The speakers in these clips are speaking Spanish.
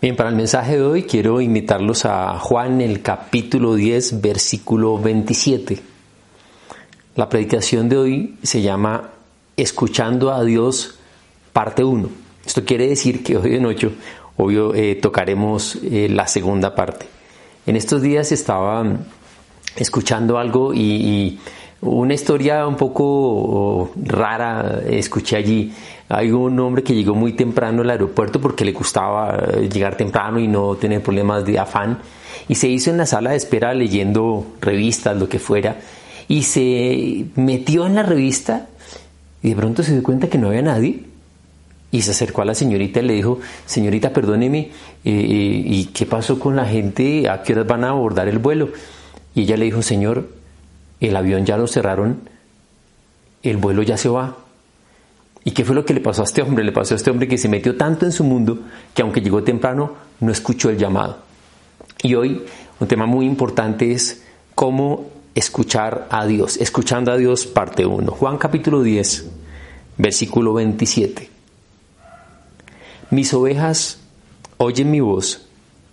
Bien, para el mensaje de hoy quiero invitarlos a Juan el capítulo 10, versículo 27. La predicación de hoy se llama Escuchando a Dios, parte 1. Esto quiere decir que hoy de noche, obvio, eh, tocaremos eh, la segunda parte. En estos días estaba escuchando algo y, una historia un poco rara escuché allí. Hay un hombre que llegó muy temprano al aeropuerto porque le gustaba eh, llegar temprano y no tener problemas de afán. Y se hizo en la sala de espera leyendo revistas, lo que fuera. Y se metió en la revista y de pronto se dio cuenta que no había nadie. Y se acercó a la señorita y le dijo, señorita, perdóneme, eh, eh, ¿y qué pasó con la gente? ¿A qué horas van a abordar el vuelo? Y ella le dijo, señor, el avión ya lo cerraron, el vuelo ya se va. ¿Y qué fue lo que le pasó a este hombre? Le pasó a este hombre que se metió tanto en su mundo que aunque llegó temprano, no escuchó el llamado. Y hoy un tema muy importante es cómo escuchar a Dios. Escuchando a Dios, parte 1. Juan capítulo 10, versículo 27. Mis ovejas oyen mi voz,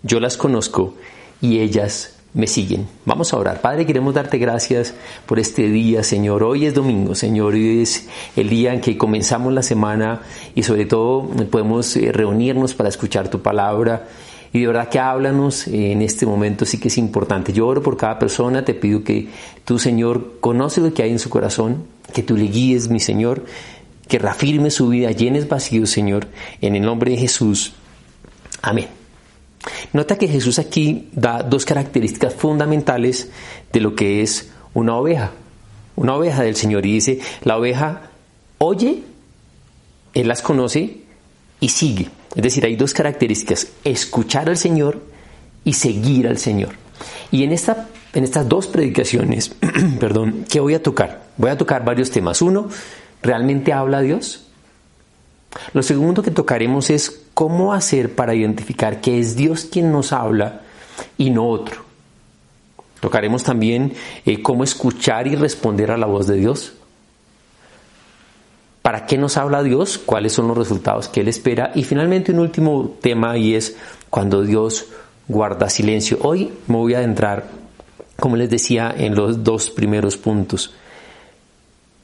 yo las conozco y ellas me siguen. Vamos a orar. Padre, queremos darte gracias por este día, Señor. Hoy es domingo, Señor, hoy es el día en que comenzamos la semana y sobre todo podemos eh, reunirnos para escuchar tu palabra. Y de verdad que háblanos en este momento, sí que es importante. Yo oro por cada persona, te pido que tú, Señor, conoce lo que hay en su corazón, que tú le guíes, mi Señor, que reafirme su vida, llenes vacíos, Señor, en el nombre de Jesús. Amén. Nota que Jesús aquí da dos características fundamentales de lo que es una oveja, una oveja del Señor. Y dice, la oveja oye, Él las conoce y sigue. Es decir, hay dos características, escuchar al Señor y seguir al Señor. Y en, esta, en estas dos predicaciones, perdón, ¿qué voy a tocar? Voy a tocar varios temas. Uno, ¿realmente habla Dios? Lo segundo que tocaremos es cómo hacer para identificar que es Dios quien nos habla y no otro. Tocaremos también eh, cómo escuchar y responder a la voz de Dios. ¿Para qué nos habla Dios? ¿Cuáles son los resultados que Él espera? Y finalmente un último tema y es cuando Dios guarda silencio. Hoy me voy a adentrar, como les decía, en los dos primeros puntos.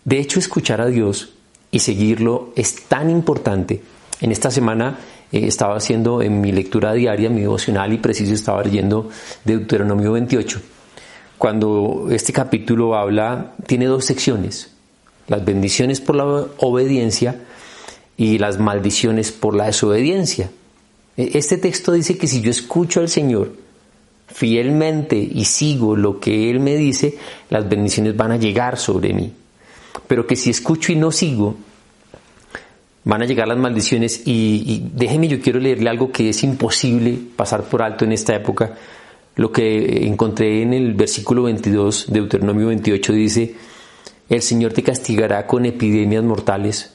De hecho, escuchar a Dios y seguirlo es tan importante. En esta semana eh, estaba haciendo en mi lectura diaria, mi devocional y preciso estaba leyendo Deuteronomio 28. Cuando este capítulo habla, tiene dos secciones, las bendiciones por la obediencia y las maldiciones por la desobediencia. E, este texto dice que si yo escucho al Señor fielmente y sigo lo que Él me dice, las bendiciones van a llegar sobre mí pero que si escucho y no sigo, van a llegar las maldiciones y, déjeme, yo quiero leerle algo que es imposible pasar por alto en esta época. Lo que encontré en el versículo 22 de Deuteronomio 28 dice, el Señor te castigará con epidemias mortales,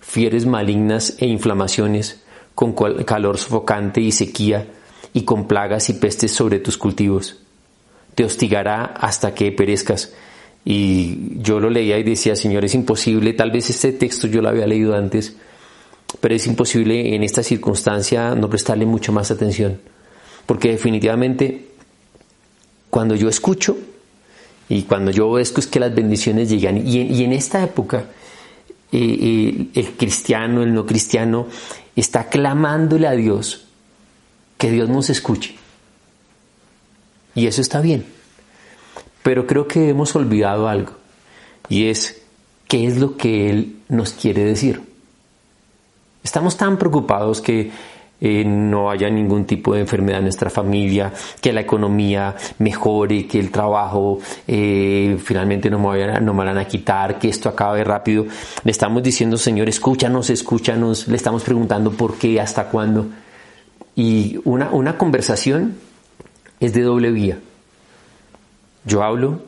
fieres malignas e inflamaciones, con calor sofocante y sequía, y con plagas y pestes sobre tus cultivos. Te hostigará hasta que perezcas y yo lo leía y decía, Señor, es imposible, tal vez este texto yo lo había leído antes, pero es imposible en esta circunstancia no prestarle mucho más atención. Porque definitivamente cuando yo escucho y cuando yo veo es que las bendiciones llegan, y en, esta época eh, eh, el cristiano, el no cristiano, está clamándole a Dios que Dios nos escuche. Y eso está bien. Pero creo que hemos olvidado algo y es qué es lo que Él nos quiere decir. Estamos tan preocupados que eh, no haya ningún tipo de enfermedad en nuestra familia, que la economía mejore, que el trabajo eh, finalmente no me, vayan, no me van a quitar, que esto acabe rápido. Le estamos diciendo, Señor, escúchanos, escúchanos. Le estamos preguntando por qué, hasta cuándo. Y una, una conversación es de doble vía. Yo hablo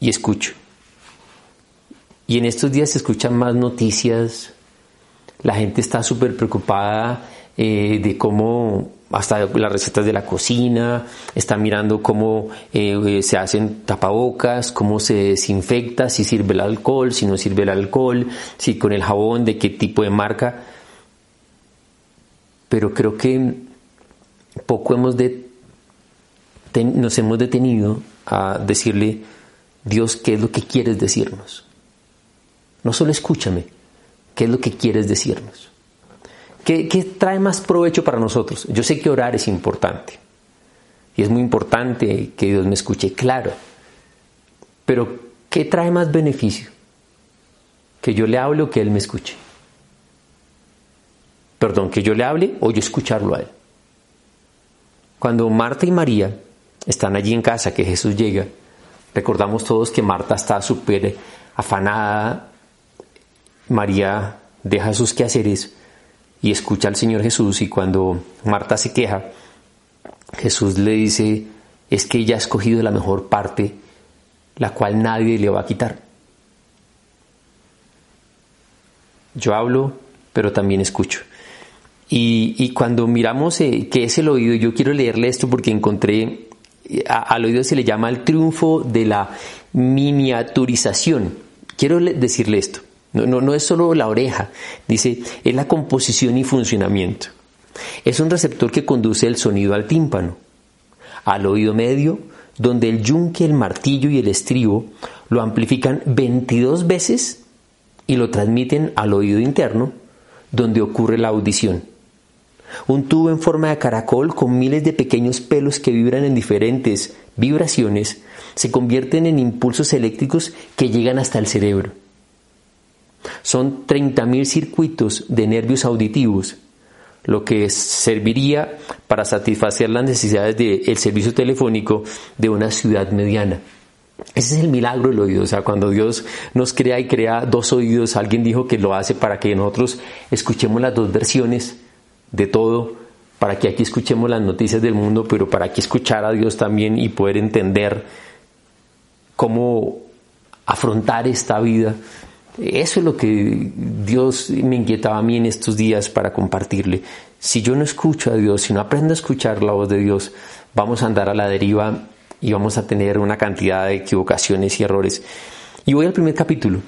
y escucho. Y en estos días se escuchan más noticias, la gente está súper preocupada eh, de cómo hasta las recetas de la cocina, está mirando cómo eh, se hacen tapabocas, cómo se desinfecta, si sirve el alcohol, si no sirve el alcohol, si con el jabón, de qué tipo de marca. Pero creo que poco hemos de, nos hemos detenido a decirle, Dios, ¿qué es lo que quieres decirnos? No solo escúchame, ¿qué es lo que quieres decirnos? ¿Qué, trae más provecho para nosotros? Yo sé que orar es importante. Y es muy importante que Dios me escuche, claro. Pero, ¿qué trae más beneficio? Que yo le hable o que Él me escuche. Perdón, que yo le hable o yo escucharlo a Él. Cuando Marta y María están allí en casa, que Jesús llega, recordamos todos que Marta está súper afanada, María deja sus quehaceres y escucha al Señor Jesús y cuando Marta se queja, Jesús le dice, es que ella ha escogido la mejor parte, la cual nadie le va a quitar. Yo hablo, pero también escucho. Y, cuando miramos eh, qué es el oído, yo quiero leerle esto porque encontré, al oído se le llama el triunfo de la miniaturización. Quiero decirle esto. No, no, es solo la oreja, dice, es la composición y funcionamiento. Es un receptor que conduce el sonido al tímpano, al oído medio, donde el yunque, el martillo y el estribo lo amplifican 22 veces y lo transmiten al oído interno, donde ocurre la audición. Un tubo en forma de caracol con miles de pequeños pelos que vibran en diferentes vibraciones se convierten en impulsos eléctricos que llegan hasta el cerebro. Son 30.000 circuitos de nervios auditivos, lo que serviría para satisfacer las necesidades del servicio telefónico de una ciudad mediana. Ese es el milagro del oído, o sea, cuando Dios nos crea y crea dos oídos, alguien dijo que lo hace para que nosotros escuchemos las dos versiones de todo, para que aquí escuchemos las noticias del mundo, pero para que escuchar a Dios también y poder entender cómo afrontar esta vida eso es lo que Dios me inquietaba a mí en estos días para compartirle. Si yo no escucho a Dios, si no aprendo a escuchar la voz de Dios, vamos a andar a la deriva y vamos a tener una cantidad de equivocaciones y errores. Y voy al primer capítulo.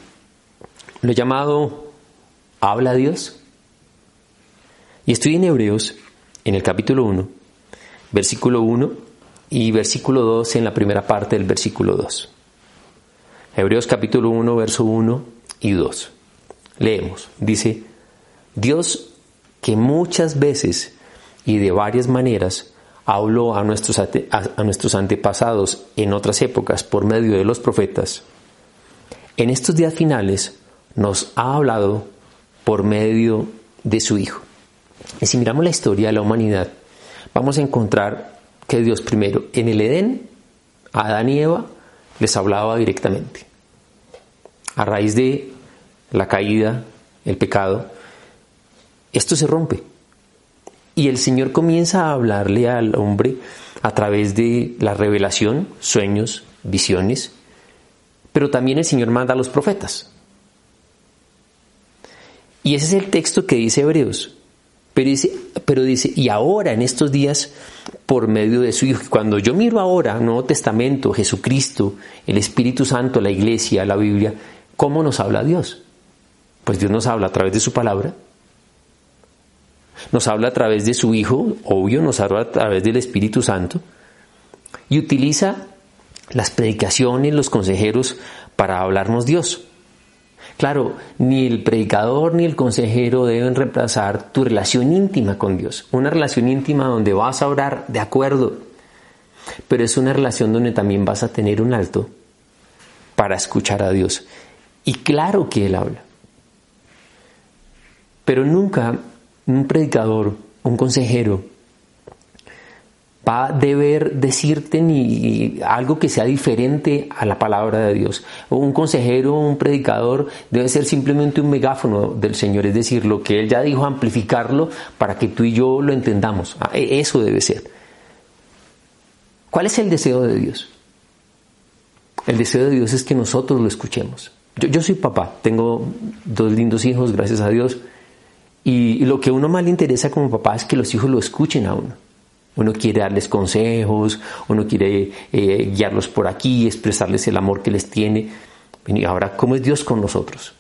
Lo he llamado Habla Dios. Y estoy en Hebreos, en el capítulo 1, versículo 1 y versículo 2 en la primera parte del versículo 2. Hebreos capítulo 1, verso 1 y 2. Leemos, dice, Dios que muchas veces y de varias maneras habló a nuestros, a nuestros antepasados en otras épocas por medio de los profetas, en estos días finales nos ha hablado por medio de su Hijo. Y si miramos la historia de la humanidad, vamos a encontrar que Dios primero en el Edén, a Adán y Eva, les hablaba directamente a raíz de la caída, el pecado, esto se rompe. Y el Señor comienza a hablarle al hombre a través de la revelación, sueños, visiones, pero también el Señor manda a los profetas. Y ese es el texto que dice Hebreos. Pero dice, pero dice, y ahora en estos días, por medio de su Hijo, cuando yo miro ahora, Nuevo Testamento, Jesucristo, el Espíritu Santo, la Iglesia, la Biblia, ¿Cómo nos habla Dios? Pues Dios nos habla a través de su palabra, nos habla a través de su Hijo, obvio, nos habla a través del Espíritu Santo, y utiliza las predicaciones, los consejeros para hablarnos Dios. Claro, ni el predicador ni el consejero deben reemplazar tu relación íntima con Dios. Una relación íntima donde vas a orar de acuerdo, pero es una relación donde también vas a tener un alto para escuchar a Dios. Y claro que Él habla. Pero nunca un predicador, un consejero, va a deber decirte ni algo que sea diferente a la palabra de Dios. Un consejero, un predicador debe ser simplemente un megáfono del Señor, es decir, lo que Él ya dijo, amplificarlo para que tú y yo lo entendamos. Ah, e-, eso debe ser. ¿Cuál es el deseo de Dios? El deseo de Dios es que nosotros lo escuchemos. Yo, soy papá, tengo dos lindos hijos, gracias a Dios, y, y lo que a uno más le interesa como papá es que los hijos lo escuchen a uno. Uno quiere darles consejos, uno quiere eh, guiarlos por aquí, expresarles el amor que les tiene. Y ahora, ¿cómo es Dios con nosotros?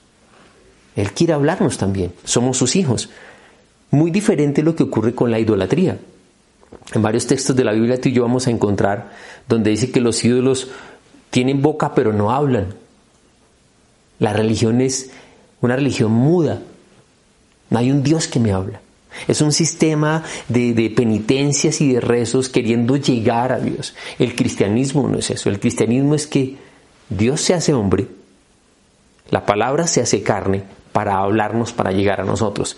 Él quiere hablarnos también, somos sus hijos. Muy diferente lo que ocurre con la idolatría. En varios textos de la Biblia tú y yo vamos a encontrar donde dice que los ídolos tienen boca pero no hablan. La religión es una religión muda. No hay un Dios que me habla. Es un sistema de, penitencias y de rezos queriendo llegar a Dios. El cristianismo no es eso. El cristianismo es que Dios se hace hombre, la palabra se hace carne para hablarnos, para llegar a nosotros.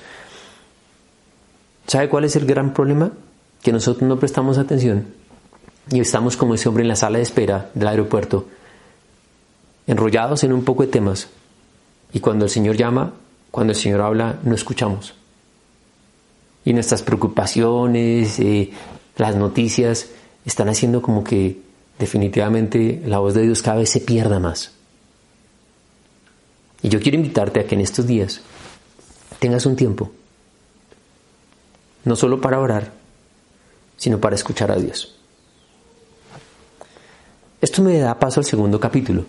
¿Sabe cuál es el gran problema? Que nosotros no prestamos atención y estamos como ese hombre en la sala de espera del aeropuerto, enrollados en un poco de temas. Y cuando el Señor llama, cuando el Señor habla, no escuchamos y nuestras preocupaciones, eh, las noticias, están haciendo como que definitivamente la voz de Dios cada vez se pierda más. Y yo quiero invitarte a que en estos días tengas un tiempo, no solo para orar, sino para escuchar a Dios. Esto me da paso al segundo capítulo.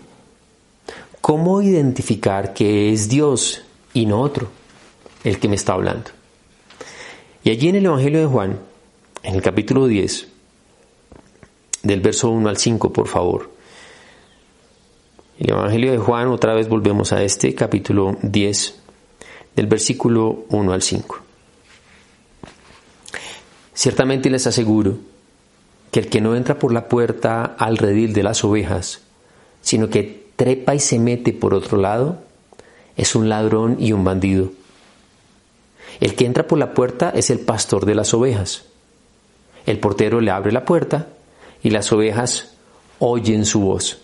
¿Cómo identificar que es Dios y no otro el que me está hablando? Y allí en el Evangelio de Juan, en el capítulo 10, del verso 1 al 5, por favor. El Evangelio de Juan, otra vez volvemos a este capítulo 10, del versículo 1 al 5. Ciertamente les aseguro que el que no entra por la puerta al redil de las ovejas, sino que trepa y se mete por otro lado, es un ladrón y un bandido. El que entra por la puerta es el pastor de las ovejas. El portero le abre la puerta y las ovejas oyen su voz.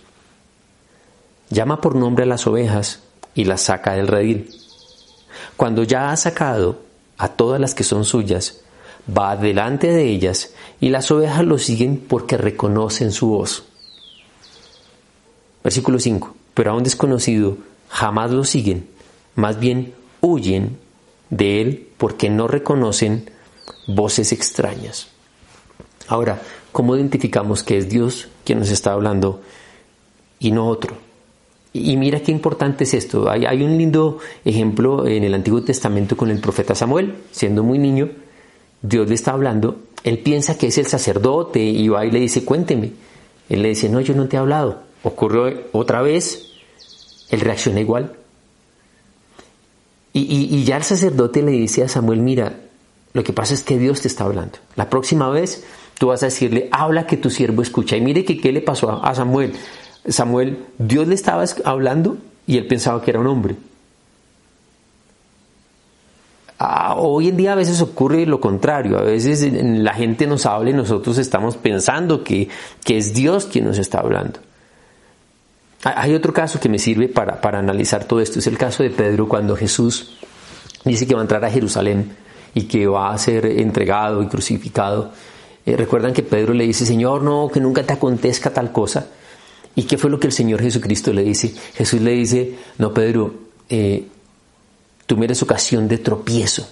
Llama por nombre a las ovejas y las saca del redil. Cuando ya ha sacado a todas las que son suyas, va delante de ellas y las ovejas lo siguen porque reconocen su voz. Versículo 5. Pero a un desconocido jamás lo siguen, más bien huyen de Él porque no reconocen voces extrañas. Ahora, ¿cómo identificamos que es Dios quien nos está hablando y no otro? Y mira qué importante es esto. Hay, un lindo ejemplo en el Antiguo Testamento con el profeta Samuel. Siendo muy niño, Dios le está hablando. Él piensa que es el sacerdote y va y le dice, cuénteme. Él le dice, no, yo no te he hablado. Ocurrió otra vez. Él reacciona igual. Y, ya el sacerdote le dice a Samuel, mira, lo que pasa es que Dios te está hablando. La próxima vez tú vas a decirle, habla que tu siervo escucha. Y mire que qué le pasó a, Samuel. Samuel, Dios le estaba hablando y él pensaba que era un hombre. Ah, hoy en día a veces ocurre lo contrario, a veces la gente nos habla y nosotros estamos pensando que, que es Dios quien nos está hablando. Hay otro caso que me sirve para, analizar todo esto, es el caso de Pedro cuando Jesús dice que va a entrar a Jerusalén y que va a ser entregado y crucificado. Eh, recuerdan que Pedro le dice, Señor, no, que nunca te acontezca tal cosa. ¿Y qué fue lo que el Señor Jesucristo le dice? Jesús le dice, no, Pedro, eh, tú me eres ocasión de tropiezo.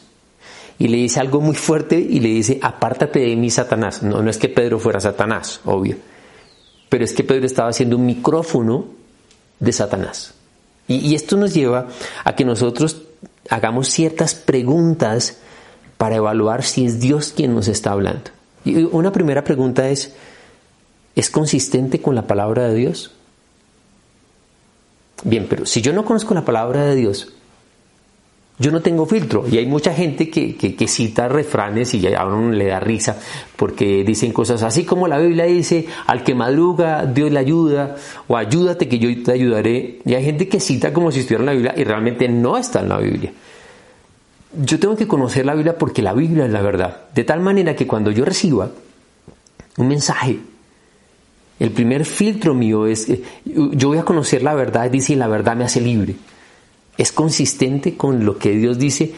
Y le dice algo muy fuerte y le dice, apártate de mí, Satanás. No, no es que Pedro fuera Satanás, obvio. Pero es que Pedro estaba haciendo un micrófono de Satanás. Y, esto nos lleva a que nosotros hagamos ciertas preguntas para evaluar si es Dios quien nos está hablando. Y una primera pregunta es, ¿es consistente con la palabra de Dios? Bien, pero si yo no conozco la palabra de Dios, yo no tengo filtro y hay mucha gente que, que, cita refranes y a uno le da risa porque dicen cosas así como la Biblia dice, al que madruga Dios le ayuda o ayúdate que yo te ayudaré. Y hay gente que cita como si estuviera en la Biblia y realmente no está en la Biblia. Yo tengo que conocer la Biblia porque la Biblia es la verdad. De tal manera que cuando yo reciba un mensaje. El primer filtro mío es, yo voy a conocer la verdad, dice, y la verdad me hace libre. Es consistente con lo que Dios dice,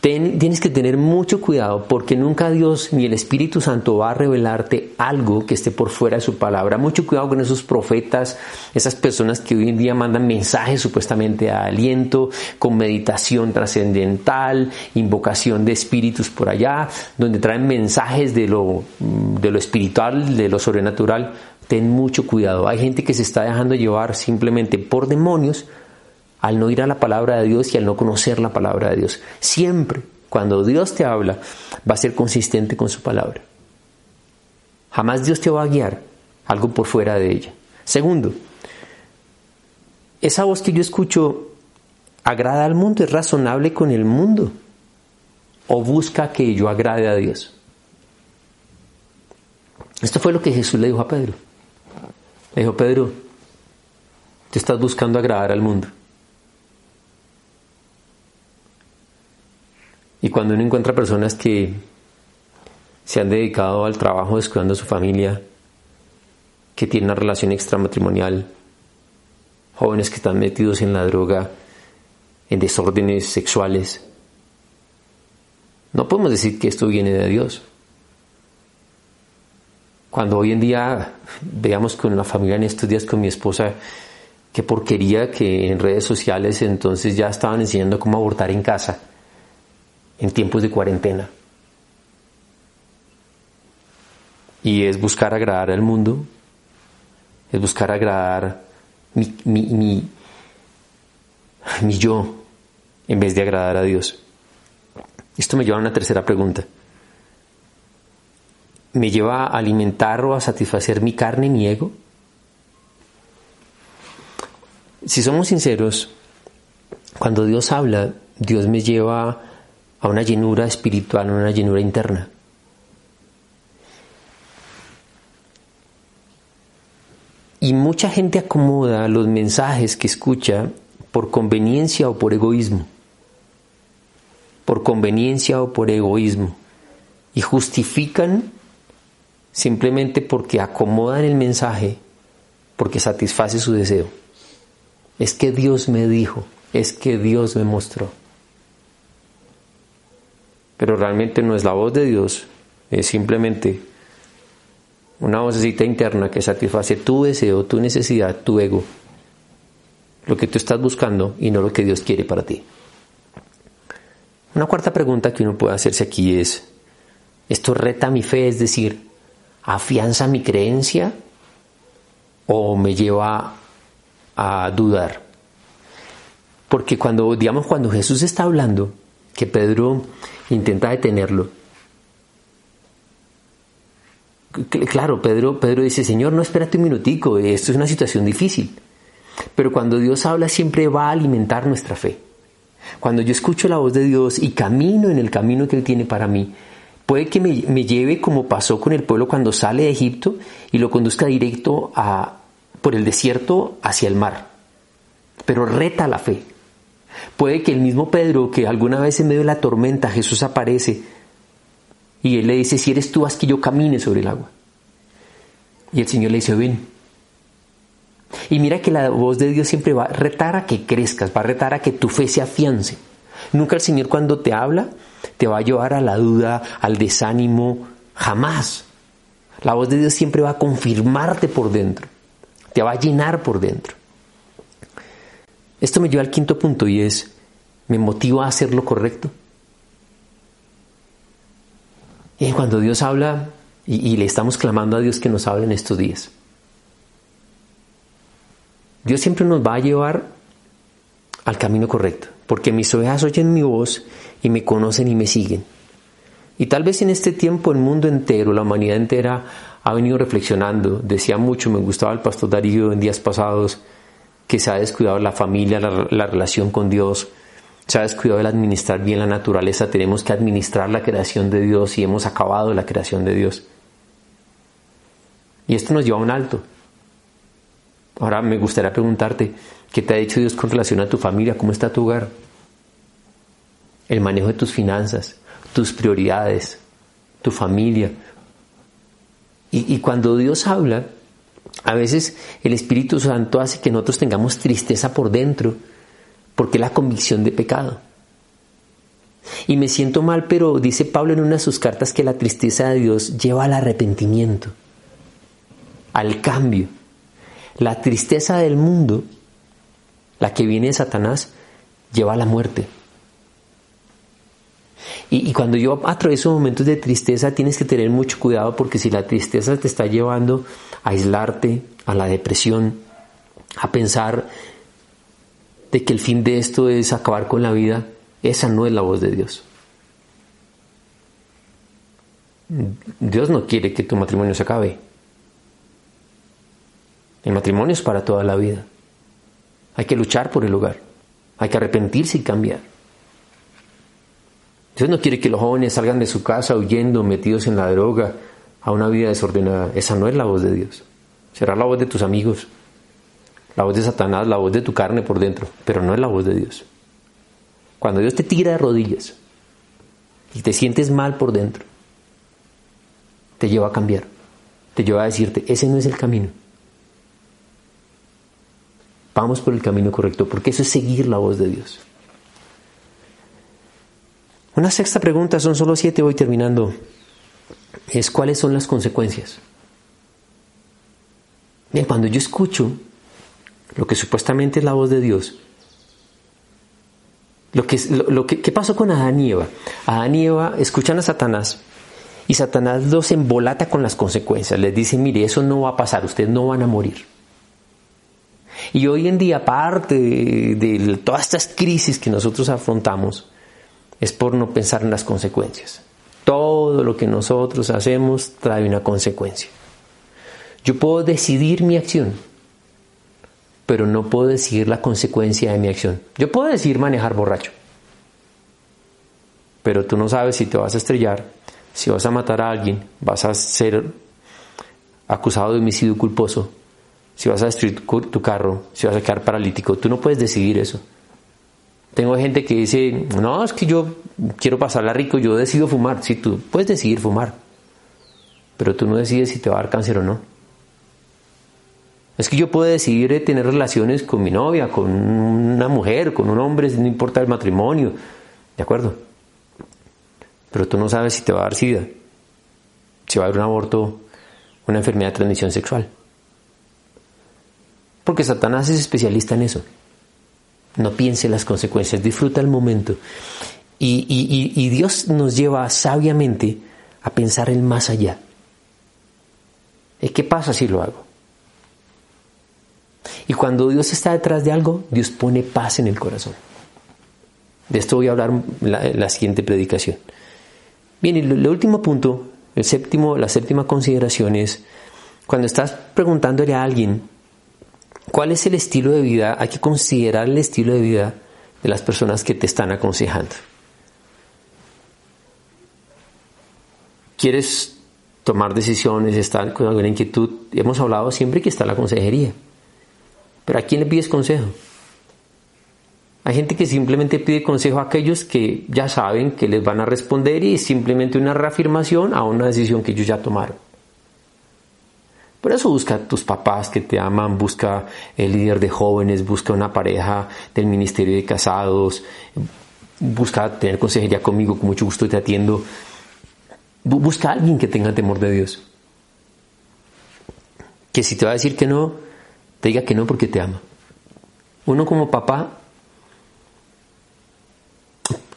tienes que tener mucho cuidado porque nunca Dios ni el Espíritu Santo va a revelarte algo que esté por fuera de su palabra. Mucho cuidado con esos profetas, esas personas que hoy en día mandan mensajes supuestamente de aliento, con meditación trascendental, invocación de espíritus por allá, donde traen mensajes de lo, de lo espiritual, de lo sobrenatural. Ten mucho cuidado. Hay gente que se está dejando llevar simplemente por demonios al no ir a la palabra de Dios y al no conocer la palabra de Dios. Siempre, cuando Dios te habla, va a ser consistente con su palabra. Jamás Dios te va a guiar algo por fuera de ella. Segundo, esa voz que yo escucho agrada al mundo, es razonable con el mundo o busca que yo agrade a Dios. Esto fue lo que Jesús le dijo a Pedro. Le dijo, Pedro, te estás buscando agradar al mundo. Y cuando uno encuentra personas que se han dedicado al trabajo descuidando a su familia, que tienen una relación extramatrimonial, jóvenes que están metidos en la droga, en desórdenes sexuales, no podemos decir que esto viene de Dios. Cuando hoy en día veamos con la familia en estos días con mi esposa, qué porquería que en redes sociales entonces ya estaban enseñando cómo abortar en casa en tiempos de cuarentena. Y es buscar agradar al mundo, es buscar agradar mi, yo en vez de agradar a Dios. Esto me lleva a una tercera pregunta. ¿Me lleva a alimentar o a satisfacer mi carne, mi ego? Si somos sinceros, cuando Dios habla, Dios me lleva a una llenura espiritual, a una llenura interna. Y mucha gente acomoda los mensajes que escucha por conveniencia o por egoísmo. Por conveniencia o por egoísmo. Y justifican simplemente porque acomodan el mensaje, porque satisface su deseo. Es que Dios me dijo, es que Dios me mostró pero realmente no es la voz de Dios, es simplemente una vocecita interna que satisface tu deseo, tu necesidad, tu ego, lo que tú estás buscando y no lo que Dios quiere para ti. Una cuarta pregunta que uno puede hacerse aquí es, ¿esto reta mi fe? Es decir, ¿afianza mi creencia o me lleva a dudar? Porque cuando, digamos, cuando Jesús está hablando, que Pedro intenta detenerlo. Claro, Pedro, Pedro dice, Señor, no espérate un minutico, esto es una situación difícil. Pero cuando Dios habla siempre va a alimentar nuestra fe. Cuando yo escucho la voz de Dios y camino en el camino que Él tiene para mí, puede que me, me lleve como pasó con el pueblo cuando sale de Egipto y lo conduzca directo a, por el desierto hacia el mar. Pero reta la fe, Puede que el mismo Pedro, que alguna vez en medio de la tormenta Jesús aparece y él le dice, si eres tú, haz que yo camine sobre el agua. Y el Señor le dice, ven. Y mira que la voz de Dios siempre va a retar a que crezcas, va a retar a que tu fe se afiance. Nunca el Señor cuando te habla te va a llevar a la duda, al desánimo, jamás. La voz de Dios siempre va a confirmarte por dentro, te va a llenar por dentro. Esto me lleva al quinto punto y es, ¿me motiva a hacer lo correcto? Y cuando Dios habla, y, le estamos clamando a Dios que nos hable en estos días, Dios siempre nos va a llevar al camino correcto, porque mis ovejas oyen mi voz y me conocen y me siguen. Y tal vez en este tiempo el mundo entero, la humanidad entera, ha venido reflexionando. Decía mucho, me gustaba el pastor Darío en días pasados, que se ha descuidado la familia, la, relación con Dios, se ha descuidado el administrar bien la naturaleza, tenemos que administrar la creación de Dios y hemos acabado la creación de Dios. Y esto nos lleva a un alto. Ahora me gustaría preguntarte, ¿qué te ha dicho Dios con relación a tu familia? ¿Cómo está tu hogar? El manejo de tus finanzas, tus prioridades, tu familia. Y, y cuando Dios habla, a veces el Espíritu Santo hace que nosotros tengamos tristeza por dentro, porque es la convicción de pecado. Y me siento mal, pero dice Pablo en una de sus cartas que la tristeza de Dios lleva al arrepentimiento, al cambio. La tristeza del mundo, la que viene de Satanás, lleva a la muerte. Y, cuando yo atravieso momentos de tristeza, tienes que tener mucho cuidado porque si la tristeza te está llevando a aislarte, a la depresión, a pensar de que el fin de esto es acabar con la vida, esa no es la voz de Dios. Dios no quiere que tu matrimonio se acabe. El matrimonio es para toda la vida. Hay que luchar por el hogar. Hay que arrepentirse y cambiar. Dios no quiere que los jóvenes salgan de su casa huyendo, metidos en la droga, a una vida desordenada. Esa no es la voz de Dios. Será la voz de tus amigos, la voz de Satanás, la voz de tu carne por dentro, pero no es la voz de Dios. Cuando Dios te tira de rodillas y te sientes mal por dentro, te lleva a cambiar, te lleva a decirte, ese no es el camino. Vamos por el camino correcto, porque eso es seguir la voz de Dios. Una sexta pregunta, son solo siete, voy terminando, es cuáles son las consecuencias. Bien, cuando yo escucho lo que supuestamente es la voz de Dios, lo que, lo, que ¿qué pasó con Adán y Eva? Adán y Eva escuchan a Satanás y Satanás los embolata con las consecuencias. Les dice, mire, eso no va a pasar, ustedes no van a morir. Y hoy en día, aparte de, todas estas crisis que nosotros afrontamos, es por no pensar en las consecuencias. Todo lo que nosotros hacemos trae una consecuencia. Yo puedo decidir mi acción, pero no puedo decidir la consecuencia de mi acción. Yo puedo decidir manejar borracho, pero tú no sabes si te vas a estrellar, si vas a matar a alguien, vas a ser acusado de homicidio culposo, si vas a destruir tu carro, si vas a quedar paralítico. Tú no puedes decidir eso. Tengo gente que dice, no, es que yo quiero pasarla rico, yo decido fumar. Si tú puedes decidir fumar, pero tú no decides si te va a dar cáncer o no. Es que yo puedo decidir tener relaciones con mi novia, con una mujer, con un hombre, no importa el matrimonio, ¿de acuerdo? Pero tú no sabes si te va a dar sida, si va a haber un aborto, una enfermedad de transmisión sexual. Porque Satanás es especialista en eso. No piense las consecuencias, disfruta el momento. Y, Dios nos lleva sabiamente a pensar el más allá. ¿Qué pasa si lo hago? Y cuando Dios está detrás de algo, Dios pone paz en el corazón. De esto voy a hablar en la, siguiente predicación. Bien, y el, último punto, el séptimo, la séptima consideración es, cuando estás preguntándole a alguien cuál es el estilo de vida, hay que considerar el estilo de vida de las personas que te están aconsejando. ¿Quieres tomar decisiones, estar con alguna inquietud? Hemos hablado siempre que está la consejería. Pero ¿a quién le pides consejo? Hay gente que simplemente pide consejo a aquellos que ya saben que les van a responder y es simplemente una reafirmación a una decisión que ellos ya tomaron. Por eso busca a tus papás que te aman, busca el líder de jóvenes, busca una pareja del ministerio de casados, busca tener consejería conmigo, con mucho gusto te atiendo. Busca a alguien que tenga temor de Dios. Que si te va a decir que no, te diga que no porque te ama. Uno como papá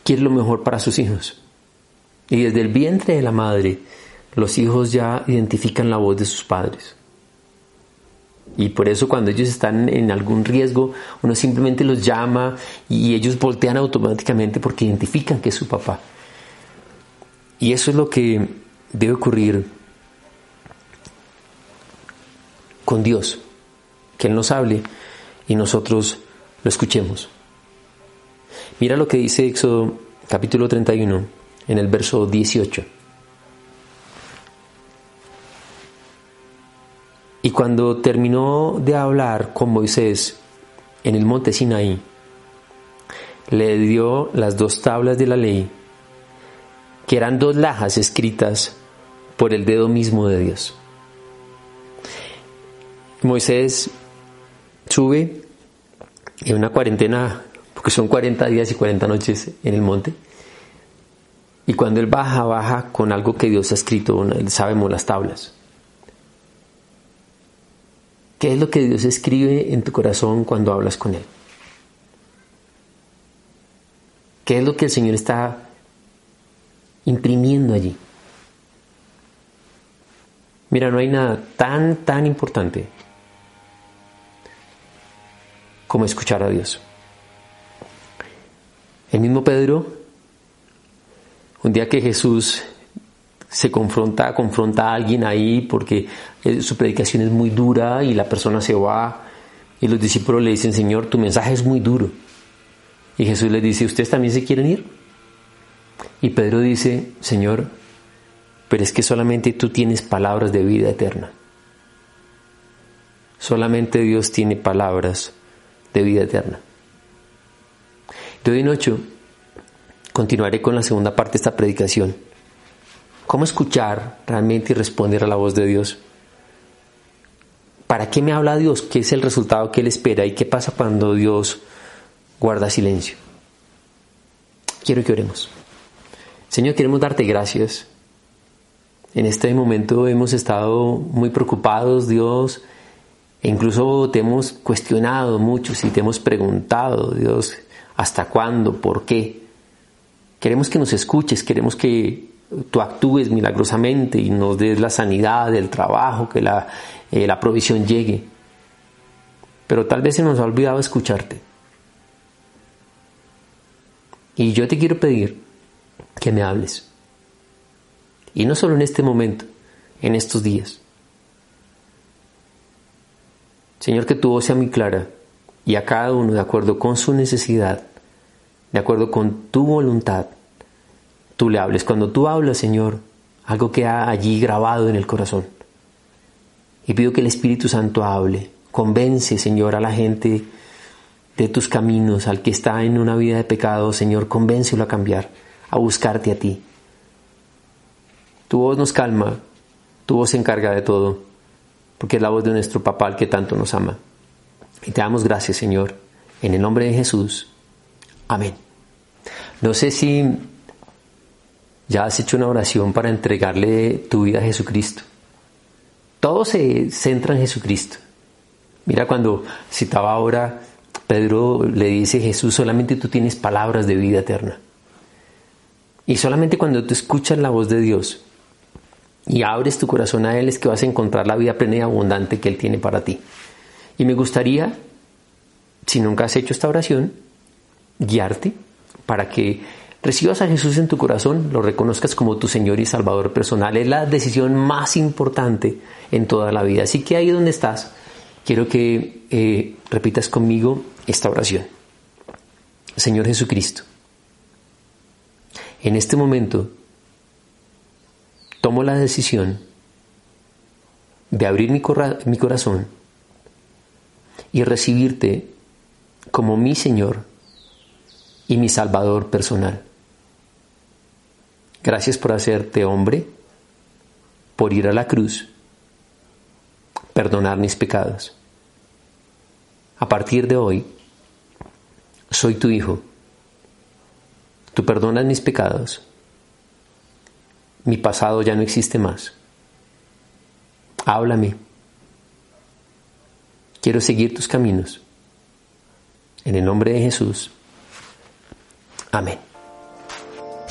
quiere lo mejor para sus hijos. Y desde el vientre de la madre, los hijos ya identifican la voz de sus padres. Y por eso cuando ellos están en algún riesgo, uno simplemente los llama y ellos voltean automáticamente porque identifican que es su papá. Y eso es lo que debe ocurrir con Dios que Él nos hable y nosotros lo escuchemos. Mira lo que dice Éxodo capítulo 31 en el verso 18. Y cuando terminó de hablar con Moisés en el monte Sinaí, le dio las dos tablas de la ley, que eran dos lajas escritas por el dedo mismo de Dios. Moisés sube en una cuarentena, porque son 40 días y 40 noches en el monte, y cuando él baja, baja con algo que Dios ha escrito, sabemos las tablas. ¿Qué es lo que Dios escribe en tu corazón cuando hablas con Él? ¿Qué es lo que el Señor está imprimiendo allí? Mira, no hay nada tan, tan importante como escuchar a Dios. El mismo Pedro, un día que Jesús se confronta, confronta a alguien ahí porque eh, su predicación es muy dura y la persona se va y los discípulos le dicen, Señor, tu mensaje es muy duro. Y Jesús les dice, ¿ustedes también se quieren ir? Y Pedro dice, Señor, pero es que solamente tú tienes palabras de vida eterna. Solamente Dios tiene palabras de vida eterna. De hoy en ocho continuaré con la segunda parte de esta predicación. ¿Cómo escuchar realmente y responder a la voz de Dios? ¿Para qué me habla Dios? ¿Qué es el resultado que Él espera? ¿Y qué pasa cuando Dios guarda silencio? Quiero que oremos. Señor, queremos darte gracias. En este momento hemos estado muy preocupados, Dios, e incluso te hemos cuestionado mucho y te hemos preguntado, Dios, ¿hasta cuándo? ¿Por qué? Queremos que nos escuches, queremos que tú actúes milagrosamente y nos des la sanidad, el trabajo, que la, eh, la provisión llegue. Pero tal vez se nos ha olvidado escucharte. Y yo te quiero pedir que me hables. Y no solo en este momento, en estos días. Señor, que tu voz sea muy clara y a cada uno de acuerdo con su necesidad, de acuerdo con tu voluntad, tú le hables. Cuando tú hablas, Señor, algo queda allí grabado en el corazón. Y pido que el Espíritu Santo hable. Convence, Señor, a la gente de tus caminos, al que está en una vida de pecado, Señor, convéncelo a cambiar, a buscarte a ti. Tu voz nos calma, tu voz se encarga de todo porque es la voz de nuestro papá que tanto nos ama. Y te damos gracias, Señor, en el nombre de Jesús. Amén. No sé si ya has hecho una oración para entregarle tu vida a Jesucristo. Todo se centra en Jesucristo. Mira cuando citaba ahora, Pedro le dice, Jesús, solamente tú tienes palabras de vida eterna. Y solamente cuando tú escuchas la voz de Dios, y abres tu corazón a Él es que vas a encontrar la vida plena y abundante que Él tiene para ti. Y me gustaría, si nunca has hecho esta oración, guiarte para que recibas a Jesús en tu corazón, lo reconozcas como tu Señor y Salvador personal. Es la decisión más importante en toda la vida. Así que ahí donde estás, quiero que eh, repitas conmigo esta oración. Señor Jesucristo, en este momento tomo la decisión de abrir mi, mi corazón y recibirte como mi Señor y mi Salvador personal. Gracias por hacerte hombre, por ir a la cruz, perdonar mis pecados. A partir de hoy, soy tu hijo. Tú perdonas mis pecados mi pasado ya no existe más. Háblame. Quiero seguir tus caminos. En el nombre de Jesús. Amén.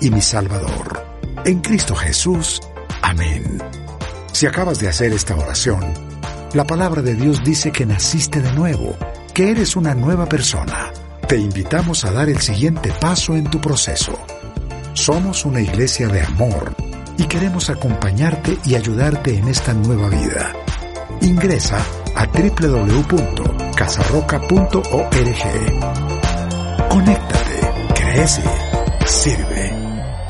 y mi Salvador. En Cristo Jesús. Amén. Si acabas de hacer esta oración, la palabra de Dios dice que naciste de nuevo, que eres una nueva persona. Te invitamos a dar el siguiente paso en tu proceso somos una iglesia de amor y queremos acompañarte y ayudarte en esta nueva vida. Ingresa a www.casarroca.org. Conéctate, crece, sirve.